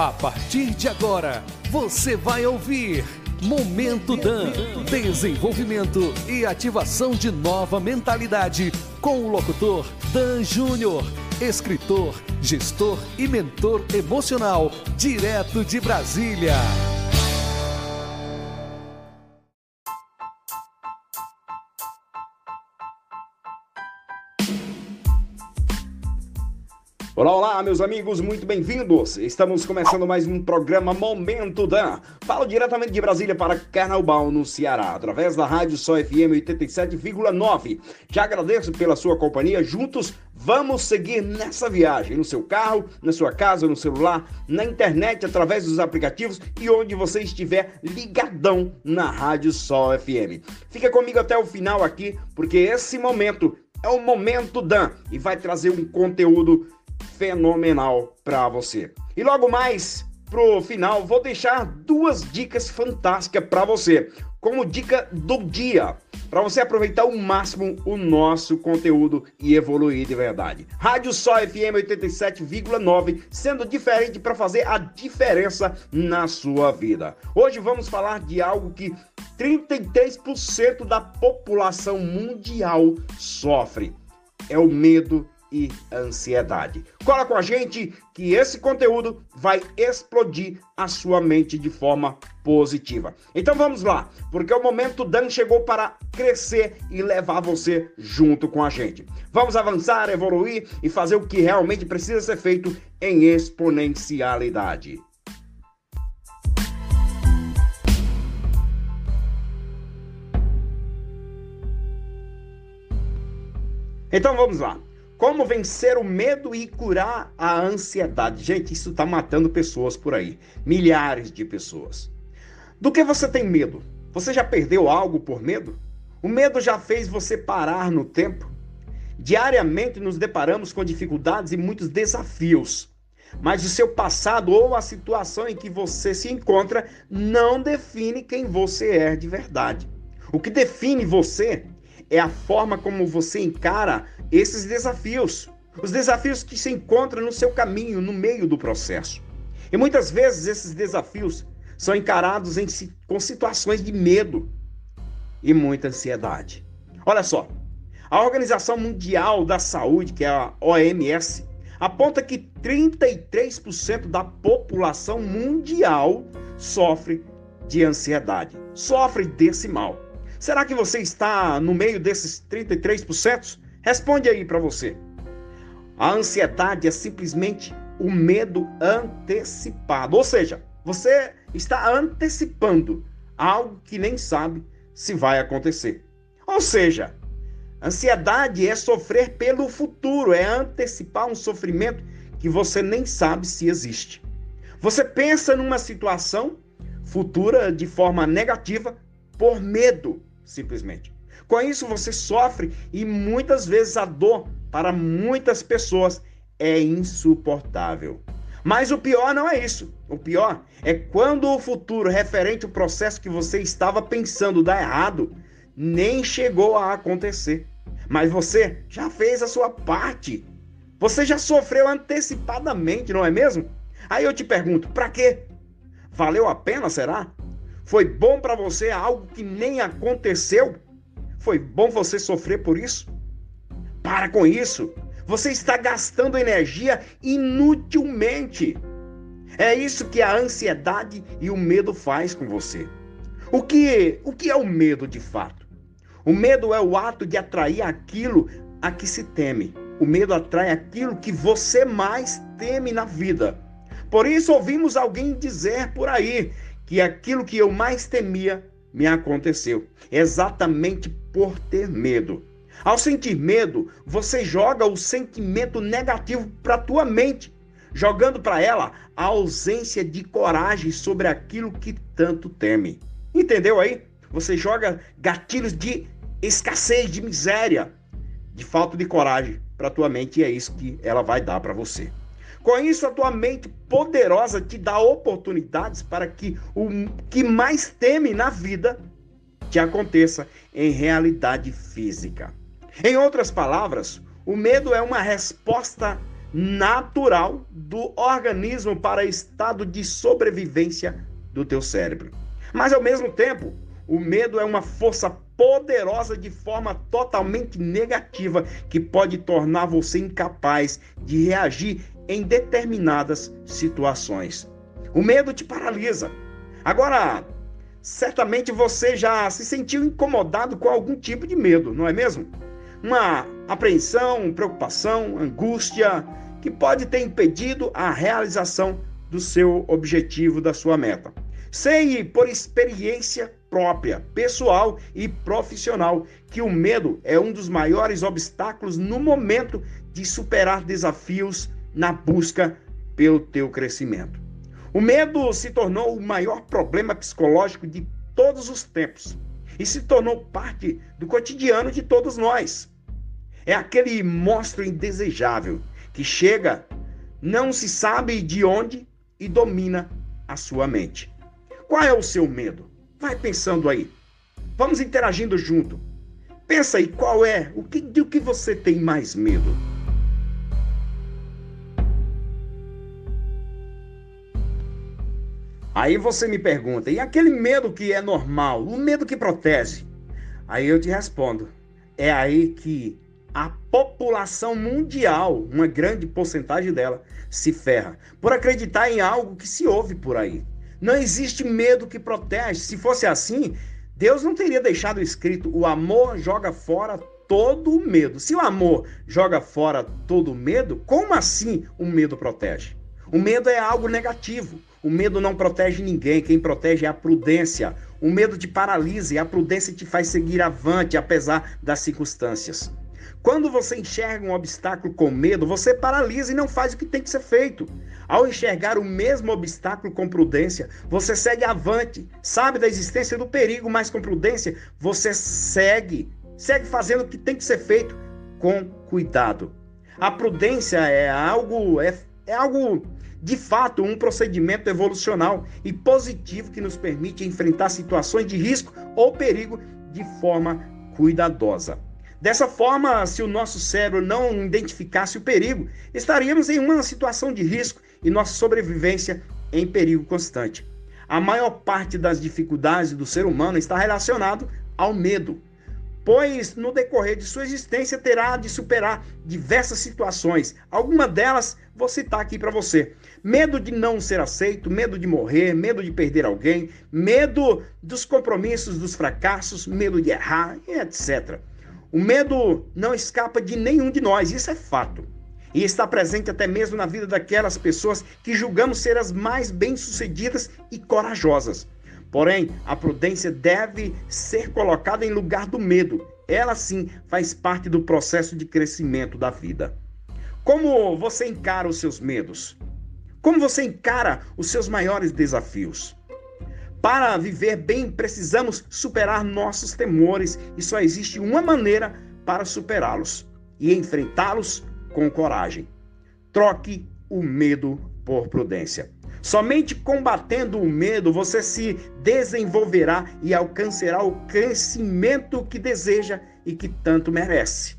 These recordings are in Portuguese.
A partir de agora, você vai ouvir Momento Dan. Desenvolvimento e ativação de nova mentalidade com o locutor Dan Júnior, escritor, gestor e mentor emocional, direto de Brasília. Olá, olá, meus amigos, muito bem-vindos. Estamos começando mais um programa Momento Dan. Falo diretamente de Brasília para Carnaubal, no Ceará, através da Rádio Só FM 87,9. Já agradeço pela sua companhia. Juntos vamos seguir nessa viagem, no seu carro, na sua casa, no celular, na internet, através dos aplicativos e onde você estiver ligadão na Rádio Só FM. Fica comigo até o final aqui, porque esse momento é o Momento Dan e vai trazer um conteúdo fenomenal para você. E logo mais pro final vou deixar duas dicas fantásticas para você, como dica do dia, para você aproveitar ao máximo o nosso conteúdo e evoluir de verdade. Rádio Só FM 87,9, sendo diferente para fazer a diferença na sua vida. Hoje vamos falar de algo que 33% da população mundial sofre. É o medo e ansiedade. Cola com a gente que esse conteúdo vai explodir a sua mente de forma positiva. Então vamos lá, porque o momento Dan chegou para crescer e levar você junto com a gente. Vamos avançar, evoluir e fazer o que realmente precisa ser feito em exponencialidade. Então vamos lá. Como vencer o medo e curar a ansiedade? Gente, isso está matando pessoas por aí. Milhares de pessoas. Do que você tem medo? Você já perdeu algo por medo? O medo já fez você parar no tempo? Diariamente nos deparamos com dificuldades e muitos desafios. Mas o seu passado ou a situação em que você se encontra não define quem você é de verdade. O que define você é a forma como você encara esses desafios. Os desafios que se encontram no seu caminho, no meio do processo. E muitas vezes esses desafios são encarados em, com situações de medo e muita ansiedade. Olha só, a Organização Mundial da Saúde, que é a OMS, aponta que 33% da população mundial sofre de ansiedade, sofre desse mal. Será que você está no meio desses 33%? Responde aí para você. A ansiedade é simplesmente o medo antecipado, ou seja, você está antecipando algo que nem sabe se vai acontecer. Ou seja, ansiedade é sofrer pelo futuro, é antecipar um sofrimento que você nem sabe se existe. Você pensa numa situação futura de forma negativa por medo simplesmente. Com isso, você sofre e muitas vezes a dor para muitas pessoas é insuportável. Mas o pior não é isso. O pior é quando o futuro referente ao processo que você estava pensando dar errado nem chegou a acontecer. Mas você já fez a sua parte. Você já sofreu antecipadamente, não é mesmo? Aí eu te pergunto, para quê? Valeu a pena, será? Foi bom para você algo que nem aconteceu? Foi bom você sofrer por isso? Para com isso. Você está gastando energia inutilmente. É isso que a ansiedade e o medo faz com você. O que, o que é o medo de fato? O medo é o ato de atrair aquilo a que se teme. O medo atrai aquilo que você mais teme na vida. Por isso ouvimos alguém dizer por aí que aquilo que eu mais temia me aconteceu, exatamente por ter medo. Ao sentir medo, você joga o sentimento negativo para tua mente, jogando para ela a ausência de coragem sobre aquilo que tanto teme. Entendeu aí? Você joga gatilhos de escassez, de miséria, de falta de coragem para tua mente e é isso que ela vai dar para você. Com isso, a tua mente poderosa te dá oportunidades para que o que mais teme na vida te aconteça em realidade física. Em outras palavras, o medo é uma resposta natural do organismo para estado de sobrevivência do teu cérebro. Mas ao mesmo tempo, o medo é uma força poderosa de forma totalmente negativa que pode tornar você incapaz de reagir em determinadas situações. O medo te paralisa. Agora, certamente você já se sentiu incomodado com algum tipo de medo, não é mesmo? Uma apreensão, preocupação, angústia que pode ter impedido a realização do seu objetivo, da sua meta. Sei por experiência própria, pessoal e profissional que o medo é um dos maiores obstáculos no momento de superar desafios na busca pelo teu crescimento. O medo se tornou o maior problema psicológico de todos os tempos e se tornou parte do cotidiano de todos nós. É aquele monstro indesejável que chega, não se sabe de onde e domina a sua mente. Qual é o seu medo? Vai pensando aí. Vamos interagindo junto. Pensa aí qual é, o que, do que você tem mais medo. Aí você me pergunta, e aquele medo que é normal, o medo que protege? Aí eu te respondo, é aí que a população mundial, uma grande porcentagem dela, se ferra por acreditar em algo que se ouve por aí. Não existe medo que protege. Se fosse assim, Deus não teria deixado escrito: o amor joga fora todo o medo. Se o amor joga fora todo o medo, como assim o medo protege? O medo é algo negativo. O medo não protege ninguém. Quem protege é a prudência. O medo te paralisa e a prudência te faz seguir avante, apesar das circunstâncias. Quando você enxerga um obstáculo com medo, você paralisa e não faz o que tem que ser feito. Ao enxergar o mesmo obstáculo com prudência, você segue avante, sabe da existência do perigo, mas com prudência você segue, segue fazendo o que tem que ser feito com cuidado. A prudência é algo é, é algo de fato um procedimento evolucional e positivo que nos permite enfrentar situações de risco ou perigo de forma cuidadosa. Dessa forma, se o nosso cérebro não identificasse o perigo, estaríamos em uma situação de risco e nossa sobrevivência em perigo constante. A maior parte das dificuldades do ser humano está relacionado ao medo, pois no decorrer de sua existência terá de superar diversas situações. Algumas delas vou citar aqui para você. Medo de não ser aceito, medo de morrer, medo de perder alguém, medo dos compromissos, dos fracassos, medo de errar, etc. O medo não escapa de nenhum de nós, isso é fato. E está presente até mesmo na vida daquelas pessoas que julgamos ser as mais bem-sucedidas e corajosas. Porém, a prudência deve ser colocada em lugar do medo. Ela sim faz parte do processo de crescimento da vida. Como você encara os seus medos? Como você encara os seus maiores desafios? Para viver bem, precisamos superar nossos temores e só existe uma maneira para superá-los e enfrentá-los com coragem. Troque o medo por prudência. Somente combatendo o medo você se desenvolverá e alcançará o crescimento que deseja e que tanto merece.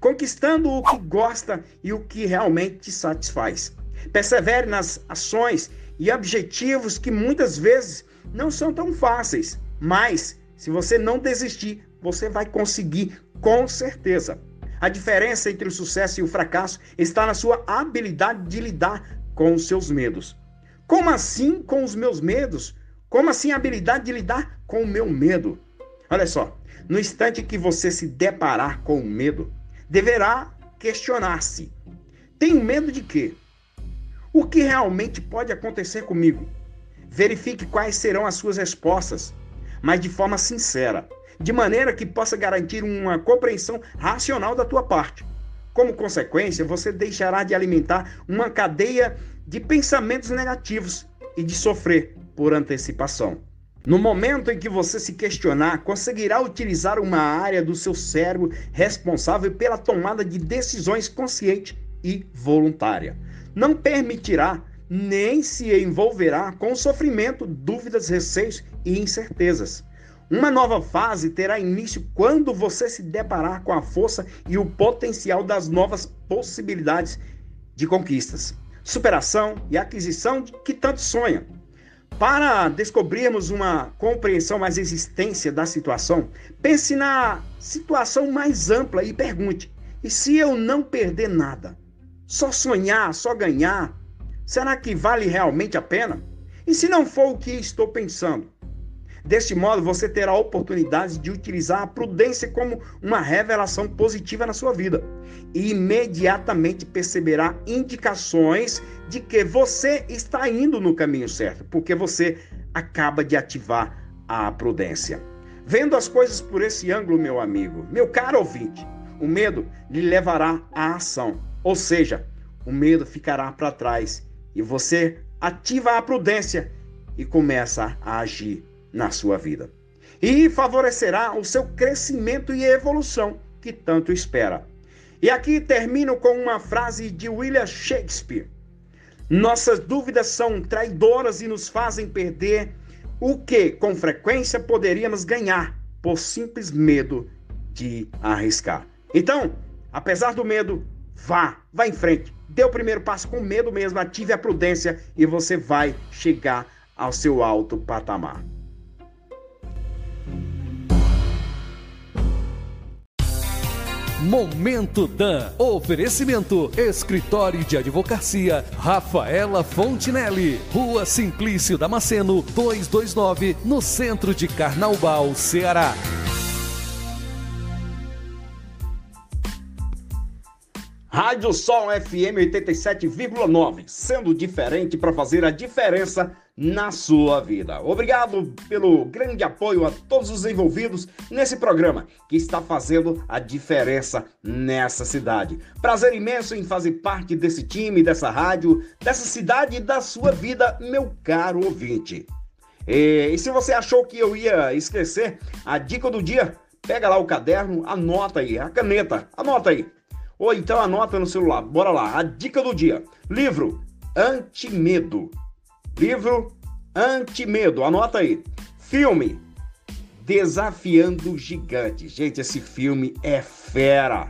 Conquistando o que gosta e o que realmente te satisfaz. Persevere nas ações e objetivos que muitas vezes não são tão fáceis, mas se você não desistir, você vai conseguir com certeza. A diferença entre o sucesso e o fracasso está na sua habilidade de lidar com os seus medos. Como assim com os meus medos? Como assim a habilidade de lidar com o meu medo? Olha só, no instante que você se deparar com o medo, deverá questionar-se: tenho medo de quê? O que realmente pode acontecer comigo? Verifique quais serão as suas respostas, mas de forma sincera, de maneira que possa garantir uma compreensão racional da tua parte. Como consequência, você deixará de alimentar uma cadeia de pensamentos negativos e de sofrer por antecipação. No momento em que você se questionar, conseguirá utilizar uma área do seu cérebro responsável pela tomada de decisões consciente e voluntária. Não permitirá nem se envolverá com sofrimento, dúvidas, receios e incertezas. Uma nova fase terá início quando você se deparar com a força e o potencial das novas possibilidades de conquistas. superação e aquisição que tanto sonha. Para descobrirmos uma compreensão mais existência da situação, pense na situação mais ampla e pergunte: e se eu não perder nada? Só sonhar, só ganhar? Será que vale realmente a pena? E se não for o que estou pensando? Deste modo, você terá a oportunidade de utilizar a prudência como uma revelação positiva na sua vida e imediatamente perceberá indicações de que você está indo no caminho certo, porque você acaba de ativar a prudência. Vendo as coisas por esse ângulo, meu amigo, meu caro ouvinte, o medo lhe levará à ação, ou seja, o medo ficará para trás e você ativa a prudência e começa a agir na sua vida. E favorecerá o seu crescimento e evolução que tanto espera. E aqui termino com uma frase de William Shakespeare. Nossas dúvidas são traidoras e nos fazem perder o que, com frequência, poderíamos ganhar por simples medo de arriscar. Então, apesar do medo, vá, vá em frente. Dê o primeiro passo com medo mesmo, ative a prudência e você vai chegar ao seu alto patamar. Momento Dan. Oferecimento: Escritório de Advocacia Rafaela Fontinelli. Rua Simplício Damasceno, 229, no centro de Carnaubal, Ceará. Rádio Sol FM 87,9, sendo diferente para fazer a diferença na sua vida. Obrigado pelo grande apoio a todos os envolvidos nesse programa que está fazendo a diferença nessa cidade. Prazer imenso em fazer parte desse time, dessa rádio, dessa cidade e da sua vida, meu caro ouvinte. E, e se você achou que eu ia esquecer a dica do dia, pega lá o caderno, anota aí, a caneta, anota aí. Ou então anota no celular. Bora lá. A dica do dia: livro Antimedo. Livro Antimedo. Anota aí. Filme Desafiando Gigantes. Gente, esse filme é fera.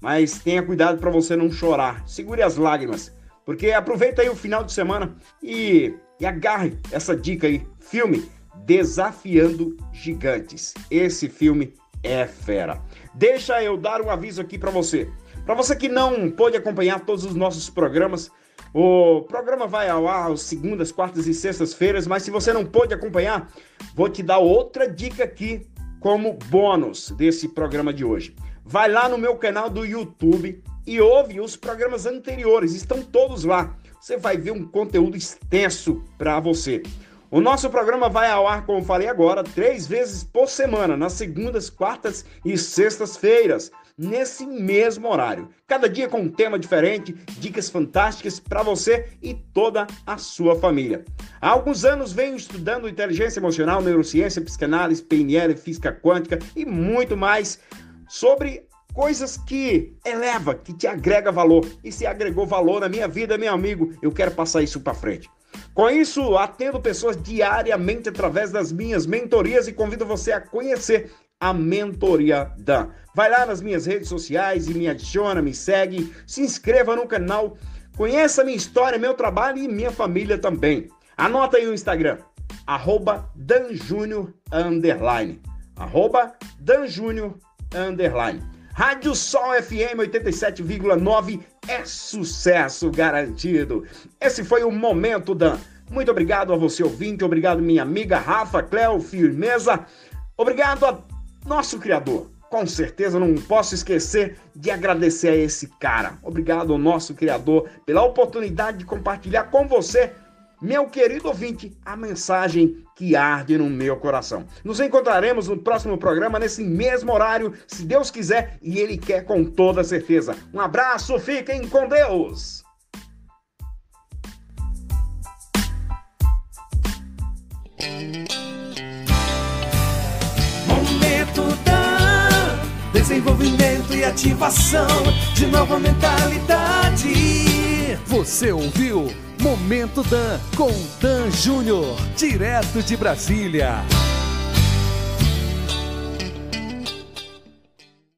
Mas tenha cuidado para você não chorar. Segure as lágrimas. Porque aproveita aí o final de semana e, e agarre essa dica aí. Filme Desafiando Gigantes. Esse filme é fera. Deixa eu dar um aviso aqui para você. Para você que não pôde acompanhar todos os nossos programas, o programa vai ao ar às segundas, quartas e sextas-feiras, mas se você não pôde acompanhar, vou te dar outra dica aqui como bônus desse programa de hoje. Vai lá no meu canal do YouTube e ouve os programas anteriores, estão todos lá. Você vai ver um conteúdo extenso para você. O nosso programa vai ao ar, como falei agora, três vezes por semana, nas segundas, quartas e sextas-feiras nesse mesmo horário. Cada dia com um tema diferente, dicas fantásticas para você e toda a sua família. Há alguns anos venho estudando inteligência emocional, neurociência, psicanálise, PNL, física quântica e muito mais sobre coisas que eleva, que te agrega valor. E se agregou valor na minha vida, meu amigo, eu quero passar isso para frente. Com isso, atendo pessoas diariamente através das minhas mentorias e convido você a conhecer a mentoria Dan. Vai lá nas minhas redes sociais e me adiciona, me segue, se inscreva no canal, conheça minha história, meu trabalho e minha família também. Anota aí o Instagram, arroba danjúnior, arroba danjúnior. Rádio Sol FM 87,9 é sucesso garantido. Esse foi o Momento Dan. Muito obrigado a você ouvinte, obrigado minha amiga Rafa Cleo Firmeza, obrigado a nosso Criador. Com certeza não posso esquecer de agradecer a esse cara. Obrigado ao nosso Criador pela oportunidade de compartilhar com você, meu querido ouvinte, a mensagem que arde no meu coração. Nos encontraremos no próximo programa, nesse mesmo horário, se Deus quiser e Ele quer com toda certeza. Um abraço, fiquem com Deus! Desenvolvimento e ativação de nova mentalidade. Você ouviu Momento Dan com Dan Júnior, direto de Brasília.